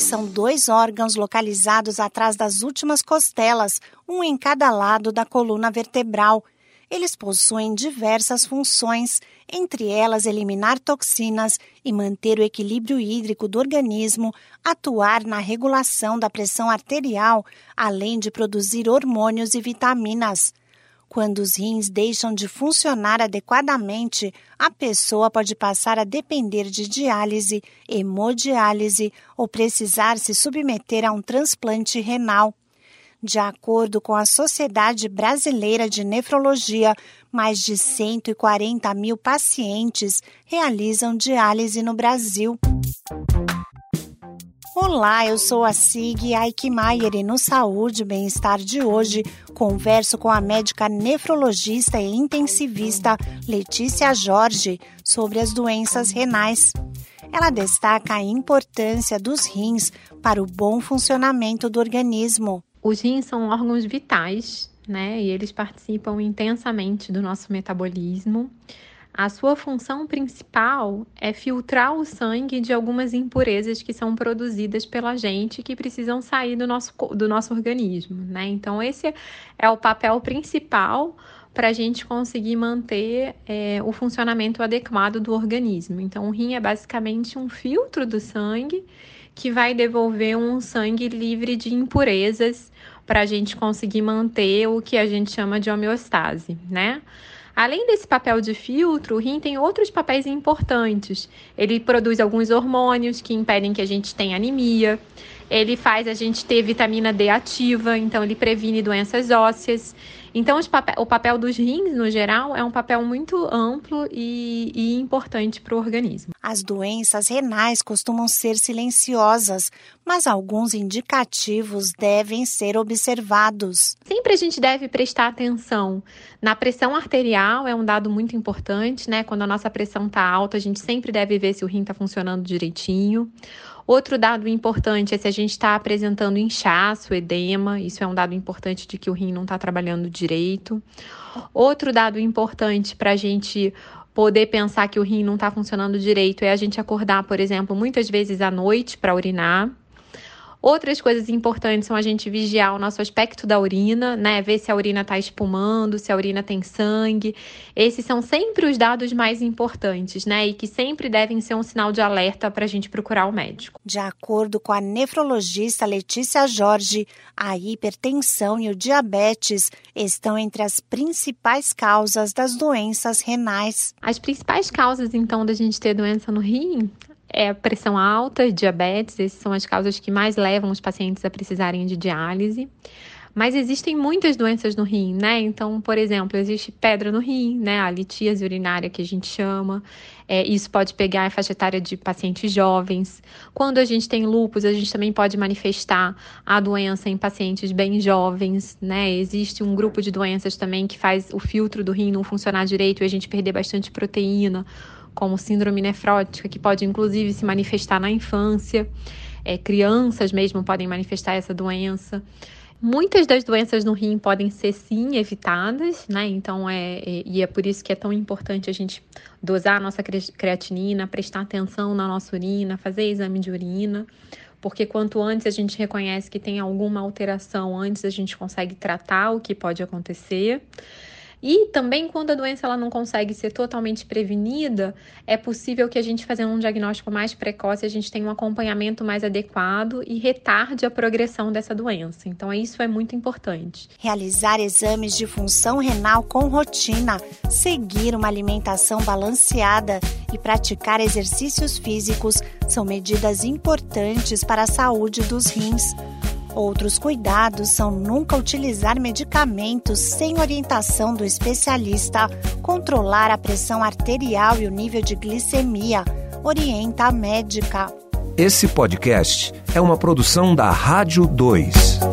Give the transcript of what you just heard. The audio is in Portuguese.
são dois órgãos localizados atrás das últimas costelas, um em cada lado da coluna vertebral. Eles possuem diversas funções, entre elas eliminar toxinas e manter o equilíbrio hídrico do organismo, atuar na regulação da pressão arterial, além de produzir hormônios e vitaminas. Quando os rins deixam de funcionar adequadamente, a pessoa pode passar a depender de diálise, hemodiálise ou precisar se submeter a um transplante renal. De acordo com a Sociedade Brasileira de Nefrologia, mais de 140 mil pacientes realizam diálise no Brasil. Olá, eu sou a Sig Aikmaier e no Saúde e Bem-Estar de hoje converso com a médica nefrologista e intensivista Letícia Jorge sobre as doenças renais. Ela destaca a importância dos rins para o bom funcionamento do organismo. Os rins são órgãos vitais, né? E eles participam intensamente do nosso metabolismo. A sua função principal é filtrar o sangue de algumas impurezas que são produzidas pela gente que precisam sair do nosso, do nosso organismo, né? Então, esse é o papel principal para a gente conseguir manter é, o funcionamento adequado do organismo. Então, o rim é basicamente um filtro do sangue que vai devolver um sangue livre de impurezas para a gente conseguir manter o que a gente chama de homeostase, né? Além desse papel de filtro, o rim tem outros papéis importantes. Ele produz alguns hormônios que impedem que a gente tenha anemia. Ele faz a gente ter vitamina D ativa, então ele previne doenças ósseas. Então, papel, o papel dos rins, no geral, é um papel muito amplo e, e importante para o organismo. As doenças renais costumam ser silenciosas, mas alguns indicativos devem ser observados. Sempre a gente deve prestar atenção na pressão arterial, é um dado muito importante, né? Quando a nossa pressão está alta, a gente sempre deve ver se o rim está funcionando direitinho. Outro dado importante é se a gente está apresentando inchaço, edema, isso é um dado importante de que o rim não está trabalhando direito. Outro dado importante para a gente poder pensar que o rim não está funcionando direito é a gente acordar, por exemplo, muitas vezes à noite para urinar. Outras coisas importantes são a gente vigiar o nosso aspecto da urina, né? Ver se a urina está espumando, se a urina tem sangue. Esses são sempre os dados mais importantes, né? E que sempre devem ser um sinal de alerta para a gente procurar o médico. De acordo com a nefrologista Letícia Jorge, a hipertensão e o diabetes estão entre as principais causas das doenças renais. As principais causas, então, da gente ter doença no rim é pressão alta, diabetes, essas são as causas que mais levam os pacientes a precisarem de diálise. Mas existem muitas doenças no rim, né? Então, por exemplo, existe pedra no rim, né? A litíase urinária que a gente chama. É, isso pode pegar a faixa etária de pacientes jovens. Quando a gente tem lúpus, a gente também pode manifestar a doença em pacientes bem jovens, né? Existe um grupo de doenças também que faz o filtro do rim não funcionar direito e a gente perder bastante proteína como síndrome nefrótica, que pode inclusive se manifestar na infância. É, crianças mesmo podem manifestar essa doença. Muitas das doenças no rim podem ser sim evitadas, né? Então é, é, e é por isso que é tão importante a gente dosar a nossa creatinina, prestar atenção na nossa urina, fazer exame de urina, porque quanto antes a gente reconhece que tem alguma alteração, antes a gente consegue tratar o que pode acontecer. E também quando a doença ela não consegue ser totalmente prevenida, é possível que a gente fazendo um diagnóstico mais precoce, a gente tenha um acompanhamento mais adequado e retarde a progressão dessa doença. Então isso é muito importante. Realizar exames de função renal com rotina, seguir uma alimentação balanceada e praticar exercícios físicos são medidas importantes para a saúde dos rins. Outros cuidados são nunca utilizar medicamentos sem orientação do especialista, controlar a pressão arterial e o nível de glicemia, orienta a médica. Esse podcast é uma produção da Rádio 2.